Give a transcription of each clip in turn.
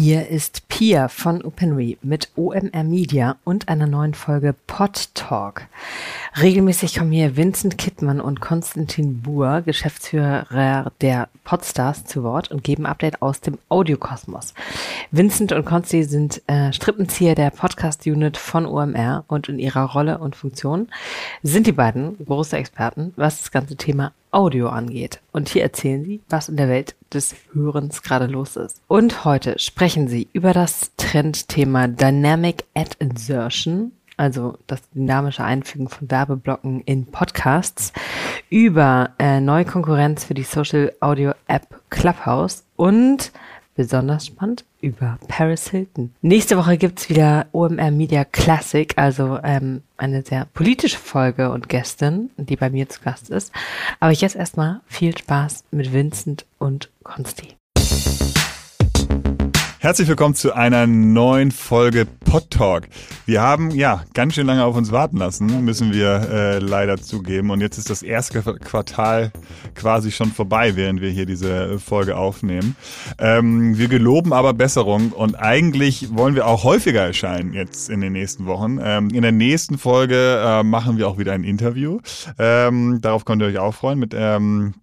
Hier ist Pia von OpenRe mit OMR Media und einer neuen Folge Pod Talk. Regelmäßig kommen hier Vincent Kittmann und Konstantin Buhr, Geschäftsführer der Podstars, zu Wort und geben Update aus dem Audiokosmos. Vincent und Konsti sind äh, Strippenzieher der Podcast-Unit von OMR und in ihrer Rolle und Funktion sind die beiden große Experten, was das ganze Thema Audio angeht. Und hier erzählen sie, was in der Welt des Hörens gerade los ist. Und heute sprechen sie über das Trendthema Dynamic Ad Insertion, also das dynamische Einfügen von Werbeblocken in Podcasts, über äh, neue Konkurrenz für die Social Audio App Clubhouse und besonders spannend über Paris Hilton. Nächste Woche gibt's wieder OMR Media Classic, also ähm, eine sehr politische Folge und Gästin, die bei mir zu Gast ist. Aber jetzt erstmal viel Spaß mit Vincent und Konsti. Herzlich willkommen zu einer neuen Folge Pod Talk. Wir haben ja ganz schön lange auf uns warten lassen, müssen wir äh, leider zugeben. Und jetzt ist das erste Quartal quasi schon vorbei, während wir hier diese Folge aufnehmen. Ähm, wir geloben aber Besserung und eigentlich wollen wir auch häufiger erscheinen jetzt in den nächsten Wochen. Ähm, in der nächsten Folge äh, machen wir auch wieder ein Interview. Ähm, darauf könnt ihr euch auch freuen mit ähm,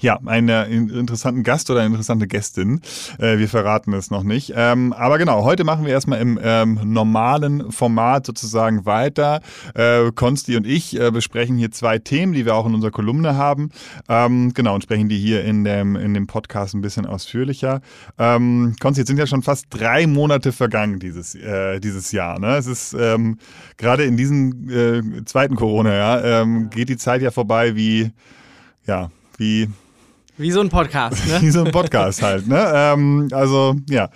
ja, einen interessanten Gast oder eine interessante Gästin. Äh, wir verraten es noch nicht. Ähm, aber genau, heute machen wir erstmal im ähm, normalen Format sozusagen weiter. Äh, Konsti und ich äh, besprechen hier zwei Themen, die wir auch in unserer Kolumne haben. Ähm, genau, und sprechen die hier in dem, in dem Podcast ein bisschen ausführlicher. Konsti, jetzt sind ja schon fast drei Monate vergangen dieses, äh, dieses Jahr. Ne? Es ist gerade in diesem zweiten Corona-Jahr geht die Zeit ja vorbei wie, ja, wie wie so ein Podcast, ne? Wie so ein Podcast halt, ne? Ähm, also, ja.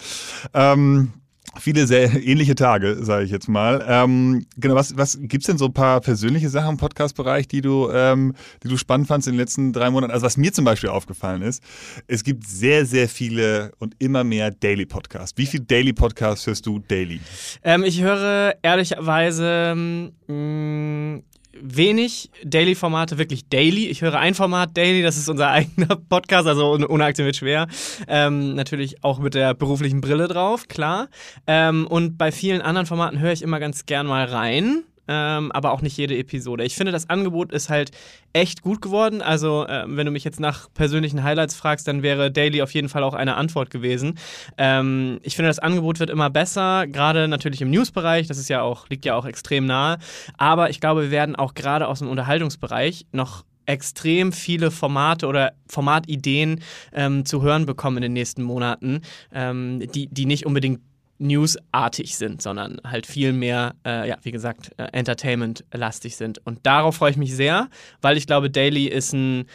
Ähm, viele sehr ähnliche Tage, sage ich jetzt mal. Ähm, genau, was, was gibt's denn so ein paar persönliche Sachen im Podcast-Bereich, die du, ähm, die du spannend fandst in den letzten drei Monaten? Also was mir zum Beispiel aufgefallen ist, es gibt sehr, sehr viele und immer mehr Daily-Podcasts. Wie viele Daily-Podcasts hörst du daily? Ähm, ich höre ehrlicherweise mh, mm, wenig Daily-Formate, wirklich Daily. Ich höre ein Format Daily, das ist unser eigener Podcast, also ohne Aktie wird schwer. Ähm, natürlich auch mit der beruflichen Brille drauf, klar. Ähm, und bei vielen anderen Formaten höre ich immer ganz gern mal rein ähm, aber auch nicht jede Episode. Ich finde, das Angebot ist halt echt gut geworden. Also, äh, wenn du mich jetzt nach persönlichen Highlights fragst, dann wäre Daily auf jeden Fall auch eine Antwort gewesen. Ähm, ich finde, das Angebot wird immer besser, gerade natürlich im News-Bereich. Das ist ja auch, liegt ja auch extrem nahe. Aber ich glaube, wir werden auch gerade aus dem Unterhaltungsbereich noch extrem viele Formate oder Formatideen ähm, zu hören bekommen in den nächsten Monaten, ähm, die, die nicht unbedingt newsartig sind, sondern halt viel mehr, äh, ja, wie gesagt, äh, Entertainment-lastig sind. Und darauf freue ich mich sehr, weil ich glaube, Daily ist ein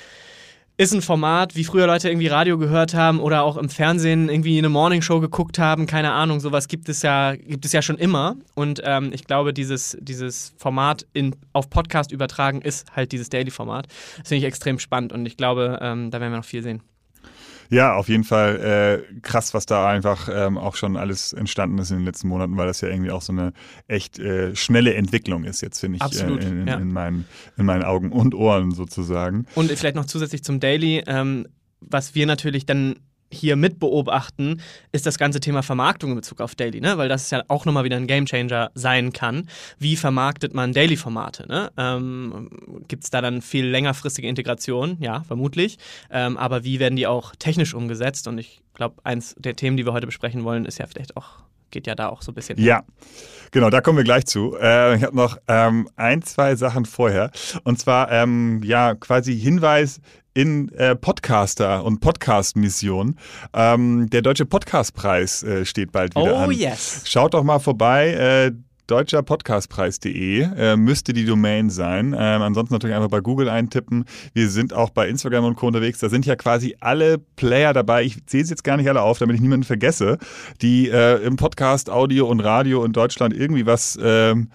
ist ein Format, wie früher Leute irgendwie Radio gehört haben oder auch im Fernsehen irgendwie eine Morningshow geguckt haben, keine Ahnung, sowas gibt es ja, gibt es ja schon immer. Und ähm, ich glaube, dieses, dieses Format in, auf Podcast übertragen ist halt dieses Daily-Format. Das finde ich extrem spannend und ich glaube, ähm, da werden wir noch viel sehen. Ja, auf jeden Fall äh, krass, was da einfach ähm, auch schon alles entstanden ist in den letzten Monaten, weil das ja irgendwie auch so eine echt äh, schnelle Entwicklung ist jetzt, finde ich, Absolut, äh, in, ja. in, meinen, in meinen Augen und Ohren sozusagen. Und vielleicht noch zusätzlich zum Daily, ähm, was wir natürlich dann hier mit beobachten, ist das ganze Thema Vermarktung in Bezug auf Daily, ne? weil das ja auch nochmal wieder ein Gamechanger sein kann. Wie vermarktet man Daily-Formate? Ne? Ähm, Gibt es da dann viel längerfristige Integration? Ja, vermutlich. Ähm, aber wie werden die auch technisch umgesetzt? Und ich glaube, eins der Themen, die wir heute besprechen wollen, ist ja vielleicht auch geht ja da auch so ein bisschen. Ja, genau, da kommen wir gleich zu. Äh, ich habe noch ähm, ein, zwei Sachen vorher. Und zwar, ähm, ja, quasi Hinweis in äh, Podcaster und Podcast-Mission. Ähm, der Deutsche Podcastpreis äh, steht bald wieder oh, an. Oh yes. Schaut doch mal vorbei. Äh, deutscherpodcastpreis.de äh, müsste die Domain sein. Ähm, ansonsten natürlich einfach bei Google eintippen. Wir sind auch bei Instagram und Co. unterwegs. Da sind ja quasi alle Player dabei. Ich zähle es jetzt gar nicht alle auf, damit ich niemanden vergesse, die äh, im Podcast, Audio und Radio in Deutschland irgendwie was ähm,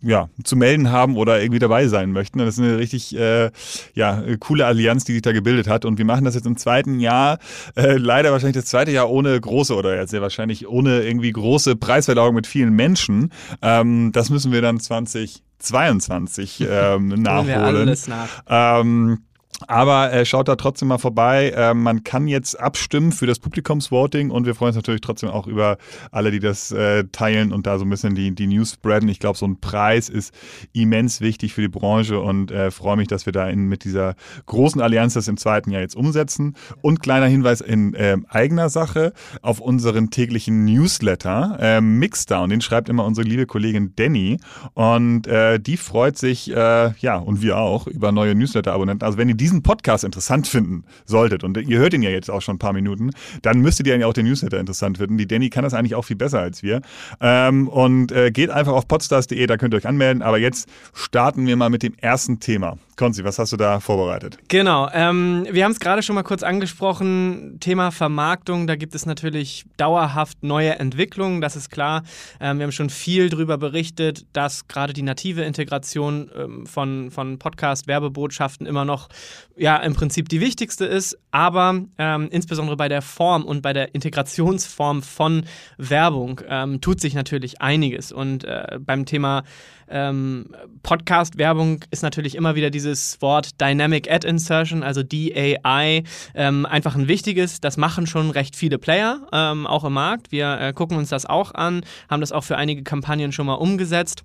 ja, zu melden haben oder irgendwie dabei sein möchten. Das ist eine richtig äh, ja, coole Allianz, die sich da gebildet hat. Und wir machen das jetzt im zweiten Jahr, äh, leider wahrscheinlich das zweite Jahr ohne große oder jetzt sehr wahrscheinlich ohne irgendwie große Preisverleihung mit vielen Menschen. Ähm, das müssen wir dann 2022 ähm, nachholen. Nach. Ähm, Aber äh, schaut da trotzdem mal vorbei. Äh, man kann jetzt abstimmen für das Publikumsvoting und wir freuen uns natürlich trotzdem auch über alle, die das äh, teilen und da so ein bisschen die, die News spreaden. Ich glaube, so ein Preis ist immens wichtig für die Branche und äh, freue mich, dass wir da in, mit dieser großen Allianz das im zweiten Jahr jetzt umsetzen. Und kleiner Hinweis in äh, eigener Sache auf unseren täglichen Newsletter äh, Mixdown. Den schreibt immer unsere liebe Kollegin Danny und äh, die freut sich, äh, ja, und wir auch, über neue Newsletter-Abonnenten. Also wenn ihr diesen diesen Podcast interessant finden solltet, und ihr hört ihn ja jetzt auch schon ein paar Minuten, dann müsstet ihr ja auch den Newsletter interessant finden. Die Danny kann das eigentlich auch viel besser als wir. Ähm, und äh, geht einfach auf podstars.de, da könnt ihr euch anmelden. Aber jetzt starten wir mal mit dem ersten Thema. Konzi, was hast du da vorbereitet? Genau, ähm, wir haben es gerade schon mal kurz angesprochen, Thema Vermarktung, da gibt es natürlich dauerhaft neue Entwicklungen, das ist klar. Ähm, wir haben schon viel darüber berichtet, dass gerade die native Integration ähm, von, von Podcast-Werbebotschaften immer noch ja im Prinzip die wichtigste ist, aber ähm, insbesondere bei der Form und bei der Integrationsform von Werbung ähm, tut sich natürlich einiges. Und äh, beim Thema ähm, Podcast-Werbung ist natürlich immer wieder dieses Wort Dynamic Ad Insertion, also DAI, ähm, einfach ein wichtiges. Das machen schon recht viele Player, ähm, auch im Markt. Wir äh, gucken uns das auch an, haben das auch für einige Kampagnen schon mal umgesetzt.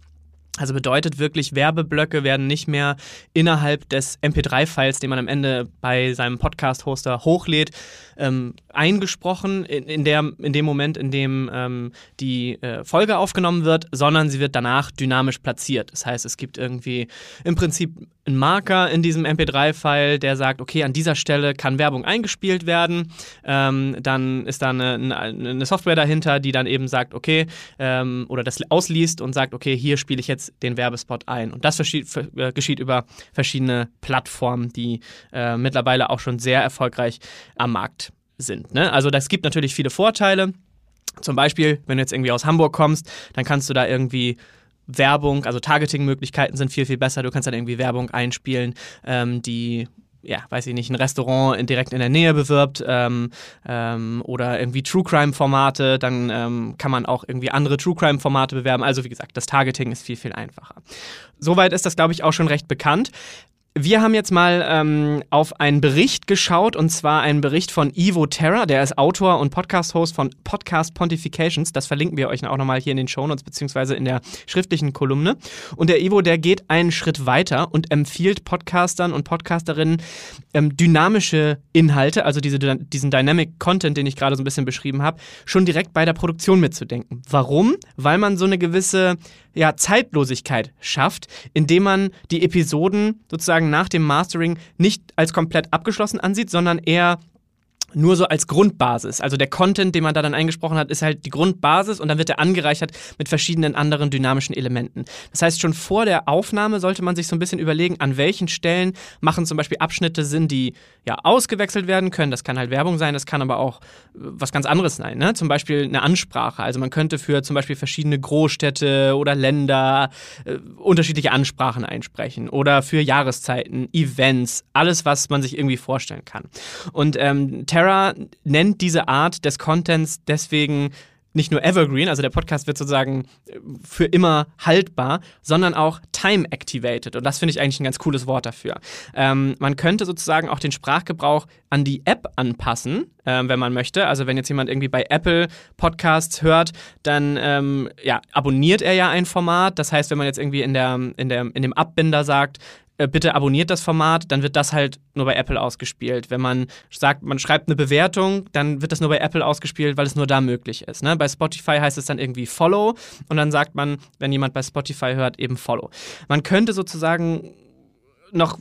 Also bedeutet wirklich, Werbeblöcke werden nicht mehr innerhalb des MP3-Files, den man am Ende bei seinem Podcast-Hoster hochlädt, ähm, eingesprochen in, in, der, in dem Moment, in dem ähm, die äh, Folge aufgenommen wird, sondern sie wird danach dynamisch platziert. Das heißt, es gibt irgendwie im Prinzip einen Marker in diesem MP3-File, der sagt, okay, an dieser Stelle kann Werbung eingespielt werden. Ähm, dann ist da eine, eine, Software dahinter, die dann eben sagt, okay, ähm, oder das ausliest und sagt, okay, hier spiele ich jetzt den Werbespot ein. Und das äh, geschieht über verschiedene Plattformen, die äh, mittlerweile auch schon sehr erfolgreich am Markt sind. Ne? Also das gibt natürlich viele Vorteile. Zum Beispiel, wenn du jetzt irgendwie aus Hamburg kommst, dann kannst du da irgendwie Werbung, also Targeting-Möglichkeiten sind viel, viel besser. Du kannst dann irgendwie Werbung einspielen, ähm, die ja, weiß ich nicht, ein Restaurant direkt in der Nähe bewirbt ähm, ähm, oder irgendwie True Crime-Formate, dann ähm, kann man auch irgendwie andere True Crime-Formate bewerben. Also wie gesagt, das Targeting ist viel, viel einfacher. Soweit ist das, glaube ich, auch schon recht bekannt. Wir haben jetzt mal ähm, auf einen Bericht geschaut und zwar einen Bericht von Ivo Terra, der ist Autor und Podcast-Host von Podcast Pontifications. Das verlinken wir euch auch nochmal hier in den Shownotes beziehungsweise in der schriftlichen Kolumne. Und der Ivo, der geht einen Schritt weiter und empfiehlt Podcastern und Podcasterinnen ähm, dynamische Inhalte, also diese, diesen Dynamic Content, den ich gerade so ein bisschen beschrieben habe, schon direkt bei der Produktion mitzudenken. Warum? Weil man so eine gewisse ja, Zeitlosigkeit schafft, indem man die Episoden sozusagen nach dem Mastering nicht als komplett abgeschlossen ansieht, sondern eher nur so als Grundbasis. Also der Content, den man da dann eingesprochen hat, ist halt die Grundbasis und dann wird er angereichert mit verschiedenen anderen dynamischen Elementen. Das heißt, schon vor der Aufnahme sollte man sich so ein bisschen überlegen, an welchen Stellen machen zum Beispiel Abschnitte Sinn, die ja ausgewechselt werden können. Das kann halt Werbung sein, das kann aber auch äh, was ganz anderes sein. Ne? Zum Beispiel eine Ansprache. Also man könnte für zum Beispiel verschiedene Großstädte oder Länder äh, unterschiedliche Ansprachen einsprechen oder für Jahreszeiten, Events, alles, was man sich irgendwie vorstellen kann. Und ähm, Terra nennt diese Art des Contents deswegen nicht nur evergreen, also der Podcast wird sozusagen äh, für immer haltbar, sondern auch time activated. Und das finde ich eigentlich ein ganz cooles Wort dafür. Ähm, man könnte sozusagen auch den Sprachgebrauch an die App anpassen, äh, wenn man möchte. Also wenn jetzt jemand irgendwie bei Apple Podcasts hört, dann ähm, ja, abonniert er ja ein Format. Das heißt, wenn man jetzt irgendwie in, der, in, der, in dem Abbinder sagt, äh, bitte abonniert das Format, dann wird das halt nur bei Apple ausgespielt. Wenn man sagt, man schreibt eine Bewertung, dann wird das nur bei Apple ausgespielt, weil es nur da möglich ist. Ne? Bei Spotify heißt es dann irgendwie Follow und dann sagt man, wenn jemand bei Spotify hört, eben Follow. Man könnte sozusagen noch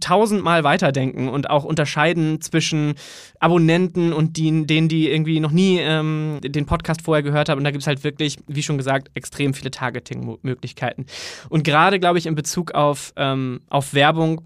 tausendmal weiterdenken und auch unterscheiden zwischen Abonnenten und die, denen, die irgendwie noch nie ähm, den Podcast vorher gehört haben. Und da gibt es halt wirklich, wie schon gesagt, extrem viele Targeting-Möglichkeiten. Und gerade, glaube ich, in Bezug auf, ähm, auf Werbung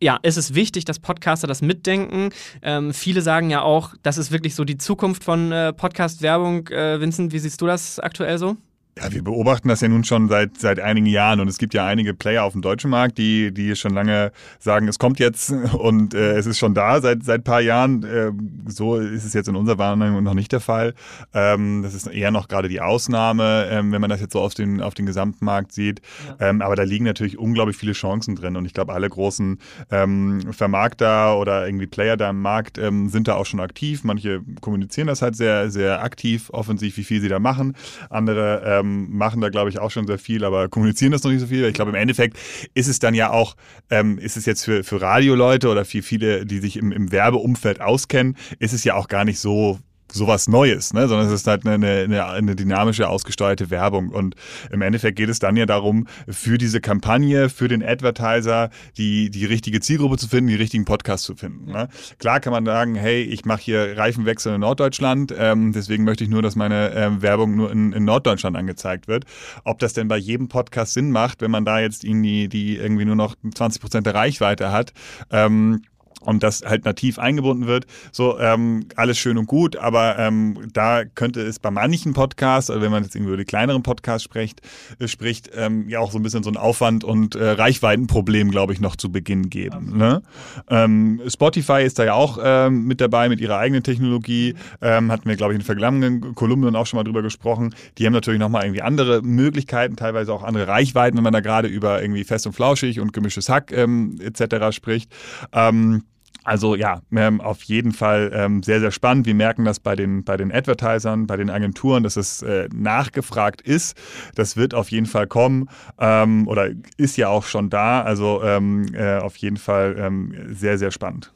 ja, ist es wichtig, dass Podcaster das mitdenken. Ähm, viele sagen ja auch, das ist wirklich so die Zukunft von äh, Podcast-Werbung. Äh, Vincent, wie siehst du das aktuell so? Ja, wir beobachten das ja nun schon seit, seit einigen Jahren und es gibt ja einige Player auf dem deutschen Markt, die, die schon lange sagen, es kommt jetzt und äh, es ist schon da seit, seit paar Jahren. Äh, so ist es jetzt in unserer Wahrnehmung noch nicht der Fall. Ähm, das ist eher noch gerade die Ausnahme, ähm, wenn man das jetzt so auf den, auf den gesamten Markt sieht. Ja. Ähm, aber da liegen natürlich unglaublich viele Chancen drin und ich glaube, alle großen ähm, Vermarkter oder irgendwie Player da im Markt ähm, sind da auch schon aktiv. Manche kommunizieren das halt sehr, sehr aktiv, offensiv, wie viel sie da machen. Andere ähm, machen da, glaube ich, auch schon sehr viel, aber kommunizieren das noch nicht so viel. Ich glaube, im Endeffekt ist es dann ja auch, ähm, ist es jetzt für, für Radioleute oder für viele, die sich im, im Werbeumfeld auskennen, ist es ja auch gar nicht so sowas Neues, ne? sondern es ist halt eine, eine, eine dynamische, ausgesteuerte Werbung. Und im Endeffekt geht es dann ja darum, für diese Kampagne, für den Advertiser, die, die richtige Zielgruppe zu finden, die richtigen Podcasts zu finden. Ne? Klar kann man sagen, hey, ich mache hier Reifenwechsel in Norddeutschland, ähm, deswegen möchte ich nur, dass meine ähm, Werbung nur in, in Norddeutschland angezeigt wird. Ob das denn bei jedem Podcast Sinn macht, wenn man da jetzt irgendwie die irgendwie nur noch 20 Prozent der Reichweite hat, ähm, und das halt nativ eingebunden wird. So, ähm, alles schön und gut, aber ähm, da könnte es bei manchen Podcasts, also wenn man jetzt irgendwie über die kleineren Podcasts spricht, äh, spricht ähm, ja auch so ein bisschen so ein Aufwand- und äh, Reichweitenproblem, glaube ich, noch zu Beginn geben. Ne? Ähm, Spotify ist da ja auch ähm, mit dabei mit ihrer eigenen Technologie. Ähm, hatten wir, glaube ich, in vergangenen Kolumnen auch schon mal drüber gesprochen. Die haben natürlich nochmal irgendwie andere Möglichkeiten, teilweise auch andere Reichweiten, wenn man da gerade über irgendwie fest und flauschig und gemischtes Hack ähm, etc. spricht. Ähm, also ja, auf jeden Fall ähm, sehr, sehr spannend. Wir merken das bei den, bei den Advertisern, bei den Agenturen, dass es äh, nachgefragt ist. Das wird auf jeden Fall kommen ähm, oder ist ja auch schon da. Also ähm, äh, auf jeden Fall sehr, sehr spannend.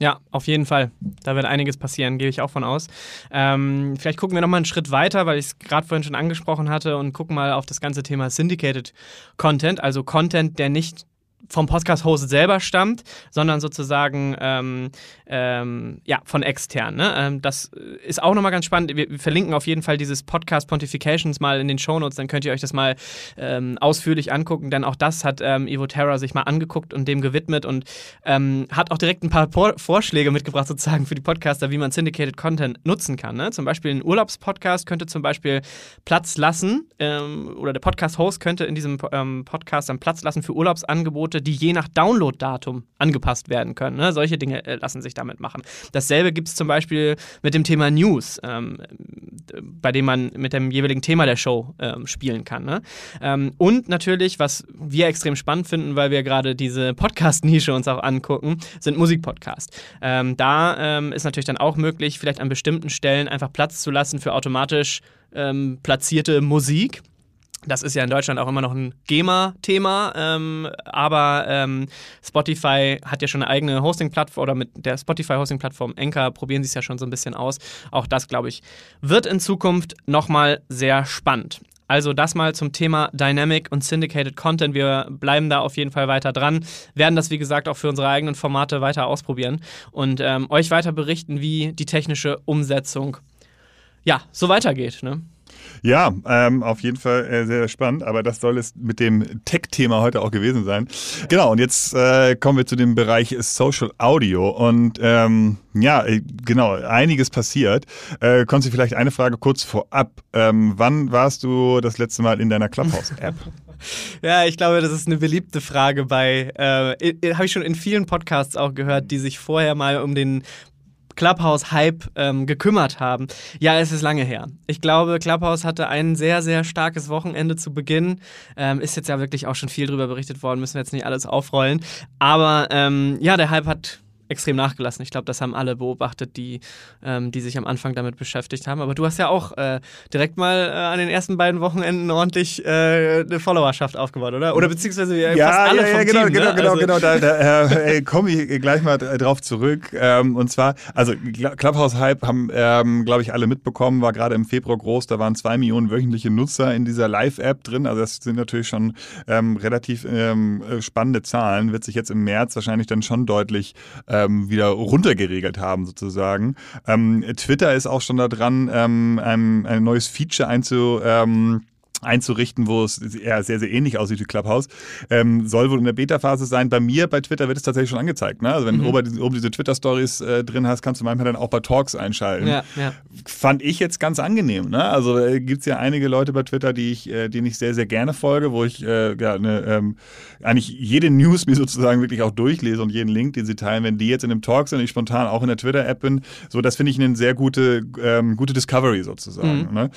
Ja, auf jeden Fall. Da wird einiges passieren, gehe ich auch von aus. Ähm, vielleicht gucken wir nochmal einen Schritt weiter, weil ich es gerade vorhin schon angesprochen hatte und gucken mal auf das ganze Thema Syndicated Content, also Content, der nicht vom Podcast-Host selber stammt, sondern sozusagen ähm, ähm, ja, von extern. Ne? Ähm, das ist auch nochmal ganz spannend. Wir, verlinken auf jeden Fall dieses Podcast Pontifications mal in den Shownotes, dann könnt ihr euch das mal ähm, ausführlich angucken, denn auch das hat ähm, Evo Terra sich mal angeguckt und dem gewidmet und ähm, hat auch direkt ein paar Por Vorschläge mitgebracht, sozusagen für die Podcaster, wie man Syndicated Content nutzen kann. Ne? Zum Beispiel ein Urlaubspodcast könnte zum Beispiel Platz lassen oder der Podcast-Host könnte in diesem Podcast dann Platz lassen für Urlaubsangebote die je nach Download-Datum angepasst werden können. Ne? Solche Dinge äh, lassen sich damit machen. Dasselbe gibt es zum Beispiel mit dem Thema News, ähm, bei dem man mit dem jeweiligen Thema der Show ähm, spielen kann. Ne? Ähm, und natürlich, was wir extrem spannend finden, weil wir gerade diese Podcast-Nische uns auch angucken, sind Musikpodcasts. Ähm, da ähm, ist natürlich dann auch möglich, vielleicht an bestimmten Stellen einfach Platz zu lassen für automatisch ähm, platzierte Musik. Das ist ja in Deutschland auch immer noch ein GEMA-Thema, ähm, aber ähm, Spotify hat ja schon eine eigene Hosting-Plattform oder mit der Spotify-Hosting-Plattform Anchor probieren sie es ja schon so ein bisschen aus. Auch das, glaube ich, wird in Zukunft nochmal sehr spannend. Also das mal zum Thema Dynamic und Syndicated Content. Wir bleiben da auf jeden Fall weiter dran, werden das wie gesagt auch für unsere eigenen Formate weiter ausprobieren und ähm, euch weiter berichten, wie die technische Umsetzung ja so weitergeht. Ne? Ja, ähm, auf jeden Fall äh, sehr spannend, aber das soll es mit dem Tech-Thema heute auch gewesen sein. Genau, und jetzt äh, kommen wir zu dem Bereich Social Audio und ähm, ja, äh, genau, einiges passiert. Äh, konntest du vielleicht eine Frage kurz vorab. Ähm, wann warst du das letzte Mal in deiner Clubhouse-App? Ja, ich glaube, das ist eine beliebte Frage bei, äh, habe ich schon in vielen Podcasts auch gehört, die sich vorher mal um den Clubhouse-Hype ähm, gekümmert haben. Ja, es ist lange her. Ich glaube, Clubhouse hatte ein sehr, sehr starkes Wochenende zu Beginn. Ähm, ist jetzt ja wirklich auch schon viel drüber berichtet worden, müssen wir jetzt nicht alles aufrollen. Aber ähm, ja, der Hype hat extrem nachgelassen. Ich glaube, das haben alle beobachtet, die, ähm, die sich am Anfang damit beschäftigt haben. Aber du hast ja auch äh, direkt mal äh, an den ersten beiden Wochenenden ordentlich äh, eine Followerschaft aufgebaut, oder? Oder beziehungsweise äh, ja, fast alle ja, ja, vom genau, Team, genau, ne? genau, also genau. Da, da äh, komme ich gleich mal drauf zurück. Ähm, und zwar, also Clubhouse-Hype haben, ähm, glaube ich, alle mitbekommen, war gerade im Februar groß. Da waren zwei Millionen wöchentliche Nutzer in dieser Live-App drin. Also das sind natürlich schon ähm, relativ ähm, spannende Zahlen. Wird sich jetzt im März wahrscheinlich dann schon deutlich äh, ähm, wieder runtergeregelt haben sozusagen. Ähm, Twitter ist auch schon da dran, ähm, ein, ein neues Feature einzu, ähm, einzurichten, wo es eher sehr, sehr ähnlich aussieht wie Clubhouse. Ähm, soll wohl in der Beta-Phase sein. Bei mir bei Twitter wird es tatsächlich schon angezeigt. Ne? Also wenn mhm. du oben, oben diese Twitter-Stories äh, drin hast, kannst du manchmal dann auch bei Talks einschalten. Ja, ja. Fand ich jetzt ganz angenehm. Ne? Also äh, gibt es ja einige Leute bei Twitter, die ich, äh, denen ich sehr, sehr gerne folge, wo ich äh, ja, ne, ähm, eigentlich jede News mir sozusagen wirklich auch durchlese und jeden Link, den sie teilen. Wenn die jetzt in einem Talk sind und ich spontan auch in der Twitter-App bin, so das finde ich eine sehr gute, ähm, gute Discovery sozusagen. Mhm. Ne?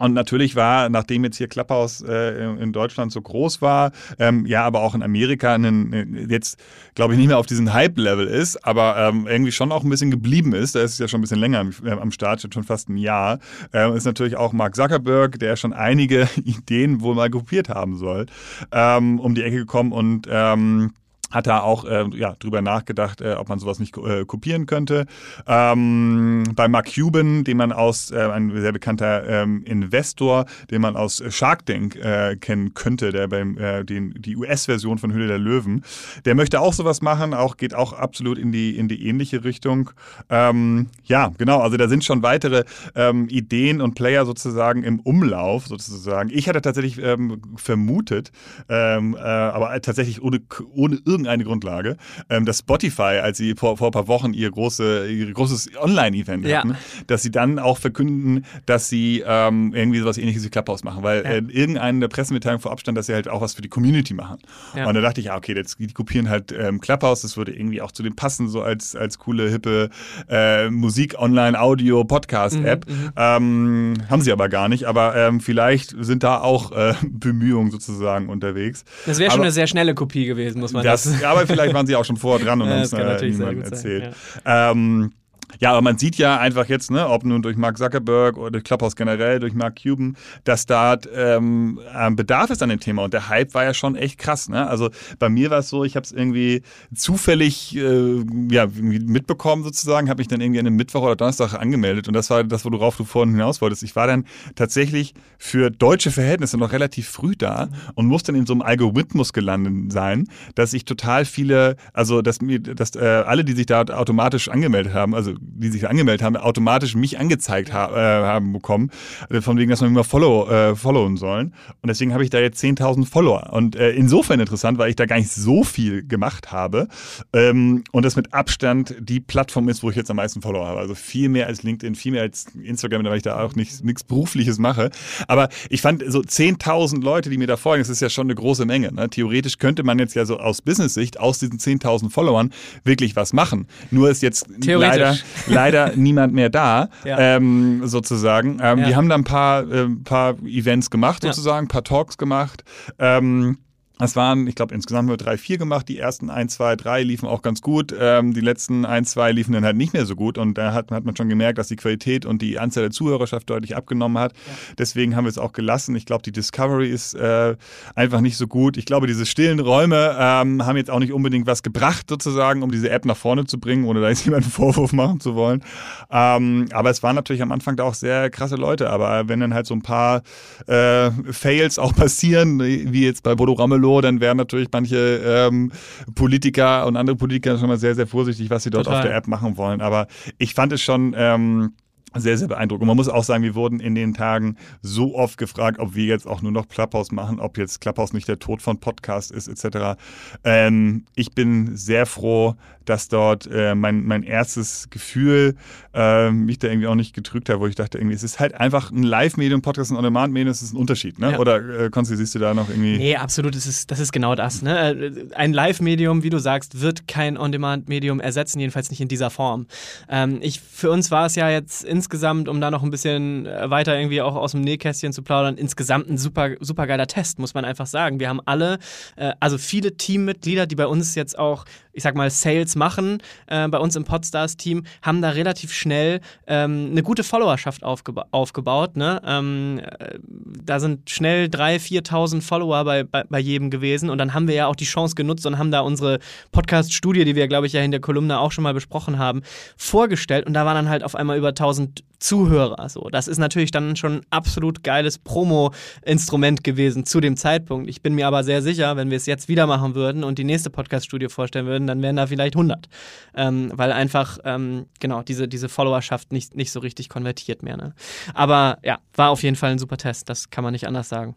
Ähm, und natürlich war, nachdem jetzt hier Clubhouse äh, in Deutschland so groß war, ähm, ja, aber auch in Amerika einen, jetzt, glaube ich, nicht mehr auf diesem Hype-Level ist, aber ähm, irgendwie schon auch ein bisschen geblieben ist, da ist es ja schon ein bisschen länger am, äh, am Start, schon fast ein Jahr, äh, ist natürlich auch Mark Zuckerberg, der schon einige Ideen wohl mal kopiert haben soll, ähm, um die Ecke gekommen und ähm, hat da auch äh, ja, drüber nachgedacht, äh, ob man sowas nicht äh, kopieren könnte. Ähm, bei Mark Cuban, den man aus, äh, ein sehr bekannter ähm, Investor, den man aus Shark Tank äh, kennen könnte, der beim äh, den, die US-Version von Hülle der Löwen, der möchte auch sowas machen, auch geht auch absolut in die in die ähnliche Richtung. Ähm, ja, genau, also da sind schon weitere ähm, Ideen und Player sozusagen im Umlauf sozusagen. Ich hatte tatsächlich ähm, vermutet, ähm, äh, aber tatsächlich ohne ohne irgendeine Grundlage, ähm, dass Spotify, als sie vor, vor ein paar Wochen ihr, große, ihr großes Online-Event ja. hatten, dass sie dann auch verkünden, dass sie ähm, irgendwie sowas ähnliches wie Clubhouse machen, weil ja. äh, irgendeine der Pressemitteilung vorab stand, dass sie halt auch was für die Community machen. Ja. Und da dachte ich, ja, okay, jetzt, die kopieren halt ähm, Clubhouse, das würde irgendwie auch zu dem passen, so als, als coole, hippe äh, Musik, Online, Audio, Podcast-App. Mhm, mhm, ähm, haben sie aber gar nicht, aber ähm, vielleicht sind da auch äh, Bemühungen sozusagen unterwegs. Das wäre schon eine sehr schnelle Kopie gewesen, muss man das ja, aber vielleicht waren sie auch schon vorher dran und haben es äh, niemandem erzählt. Sein, ja. ähm, ja, aber man sieht ja einfach jetzt, ne, ob nun durch Mark Zuckerberg oder durch Clubhouse generell, durch Mark Cuban, dass da ähm, Bedarf ist an dem Thema. Und der Hype war ja schon echt krass. Ne? Also bei mir war es so, ich habe es irgendwie zufällig äh, ja, mitbekommen sozusagen, habe mich dann irgendwie an einem Mittwoch oder Donnerstag angemeldet. Und das war das, worauf du vorhin hinaus wolltest. Ich war dann tatsächlich für deutsche Verhältnisse noch relativ früh da und musste dann in so einem Algorithmus gelandet sein, dass ich total viele, also dass mir, dass äh, alle, die sich da automatisch angemeldet haben, also die sich angemeldet haben, automatisch mich angezeigt ha äh, haben bekommen, äh, von wegen, dass man immer follow, äh, followen sollen. Und deswegen habe ich da jetzt 10.000 Follower. Und äh, insofern interessant, weil ich da gar nicht so viel gemacht habe ähm, und das mit Abstand die Plattform ist, wo ich jetzt am meisten Follower habe. Also viel mehr als LinkedIn, viel mehr als Instagram, weil ich da auch nichts Berufliches mache. Aber ich fand so 10.000 Leute, die mir da folgen, das ist ja schon eine große Menge. Ne? Theoretisch könnte man jetzt ja so aus Business-Sicht aus diesen 10.000 Followern wirklich was machen. Nur ist jetzt leider leider niemand mehr da, ja. ähm, sozusagen. Ähm, ja. Wir haben da ein paar, äh, paar Events gemacht, sozusagen, ein paar Talks gemacht. Ähm, es waren, ich glaube, insgesamt nur drei, vier gemacht. Die ersten ein, zwei, drei liefen auch ganz gut. Ähm, die letzten ein, zwei liefen dann halt nicht mehr so gut. Und da hat, hat man schon gemerkt, dass die Qualität und die Anzahl der Zuhörerschaft deutlich abgenommen hat. Ja. Deswegen haben wir es auch gelassen. Ich glaube, die Discovery ist äh, einfach nicht so gut. Ich glaube, diese stillen Räume ähm, haben jetzt auch nicht unbedingt was gebracht, sozusagen, um diese App nach vorne zu bringen, ohne da jetzt jemanden einen Vorwurf machen zu wollen. Ähm, aber es waren natürlich am Anfang da auch sehr krasse Leute. Aber wenn dann halt so ein paar äh, Fails auch passieren, wie jetzt bei Bodo Ramelow, Tableau, dann wären natürlich manche ähm, Politiker und andere Politiker schon mal sehr, sehr vorsichtig, was sie dort Total. auf der App machen wollen. Aber ich fand es schon. Ähm, sehr, sehr beeindruckend. Man muss auch sagen, wir wurden in den Tagen so oft gefragt, ob wir jetzt auch nur noch Clubhouse machen, ob jetzt Clubhouse nicht der Tod von Podcast ist, etc. Ähm, ich bin sehr froh, dass dort äh, mein, mein erstes Gefühl äh, mich da irgendwie auch nicht getrügt hat, wo ich dachte, irgendwie, es ist halt einfach ein Live-Medium, Podcast und On-Demand-Medium, das ist ein Unterschied, ne? Ja. Oder äh, Konsti, siehst du da noch irgendwie. Nee, absolut, das ist, das ist genau das. Ne? Äh, ein Live-Medium, wie du sagst, wird kein On-Demand-Medium ersetzen, jedenfalls nicht in dieser Form. Ähm, ich, für uns war es ja jetzt insgesamt, um da noch ein bisschen äh, weiter irgendwie auch aus dem Nähkästchen zu plaudern, insgesamt ein super, super geiler Test, muss man einfach sagen. Wir haben alle, äh, also viele Teammitglieder, die bei uns jetzt auch, ich sag mal, Sales machen äh, bei uns im Podstars-Team, haben da relativ schnell ähm, eine gute Followerschaft aufgeba aufgebaut. Ne? Ähm, äh, da sind schnell 3.000, 4.000 Follower bei, bei, bei, jedem gewesen. Und dann haben wir ja auch die Chance genutzt und haben da unsere Podcast-Studie, die wir, glaube ich, ja in der Kolumne auch schon mal besprochen haben, vorgestellt. Und da waren dann halt auf einmal über 1.000 Zuhörer. So, das ist natürlich dann schon ein absolut geiles Promo-Instrument gewesen zu dem Zeitpunkt. Ich bin mir aber sehr sicher, wenn wir es jetzt wieder machen würden und die nächste Podcast-Studie vorstellen würden, dann wären da vielleicht 100 100. Ähm, weil einfach, ähm, genau, diese, diese Followerschaft nicht, nicht so richtig konvertiert mehr. Ne? Aber ja, war auf jeden Fall ein super Test, das kann man nicht anders sagen.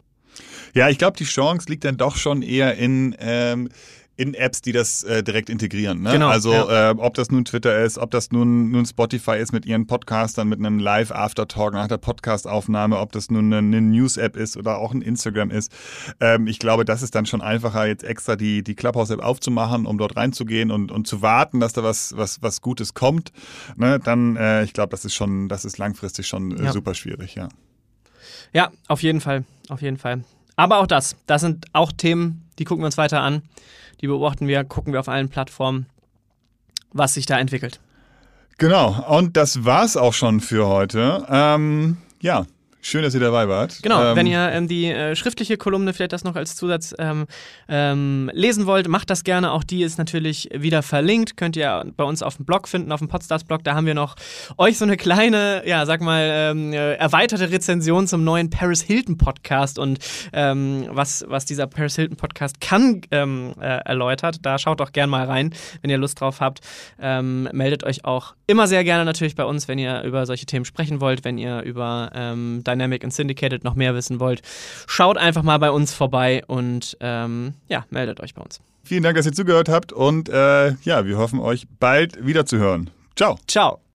Ja, ich glaube, die Chance liegt dann doch schon eher in, ähm, in Apps, die das äh, direkt integrieren. Ne? Genau, also ja. äh, ob das nun Twitter ist, ob das nun, nun Spotify ist mit ihren Podcastern, mit einem Live-After-Talk nach der Podcast-Aufnahme, ob das nun eine, eine News-App ist oder auch ein Instagram ist. Ähm, ich glaube, das ist dann schon einfacher, jetzt extra die, die Clubhouse-App aufzumachen, um dort reinzugehen und, und zu warten, dass da was, was, was Gutes kommt. Ne? Dann, äh, ich glaube, das ist schon, das ist langfristig schon äh, Ja. super schwierig, ja. Ja, auf jeden Fall, auf jeden Fall. Aber auch das, das sind auch Themen, die gucken wir uns weiter an. Die beobachten wir, gucken wir auf allen Plattformen, was sich da entwickelt. Genau, und das war's auch schon für heute. Ähm, ja, schön, dass ihr dabei wart. Genau, ähm, wenn ihr ähm, die äh, schriftliche Kolumne vielleicht das noch als Zusatz ähm, ähm, lesen wollt, macht das gerne. Auch die ist natürlich wieder verlinkt. Könnt ihr bei uns auf dem Blog finden, auf dem Podstars-Blog. Da haben wir noch euch so eine kleine, ja, sag mal, ähm, äh, erweiterte Rezension zum neuen Paris Hilton Podcast und ähm, was, was dieser Paris Hilton Podcast kann, äh, erläutert. Da schaut doch gerne mal rein, wenn ihr Lust drauf habt. Meldet euch auch immer sehr gerne natürlich bei uns, wenn ihr über solche Themen sprechen wollt, wenn ihr über ähm, Dynamic und Syndicated noch mehr wissen wollt. Schaut einfach mal bei uns vorbei und ähm, ja, meldet euch bei uns. Vielen Dank, dass ihr zugehört habt und äh, ja, wir hoffen euch bald wiederzuhören. Ciao. Ciao.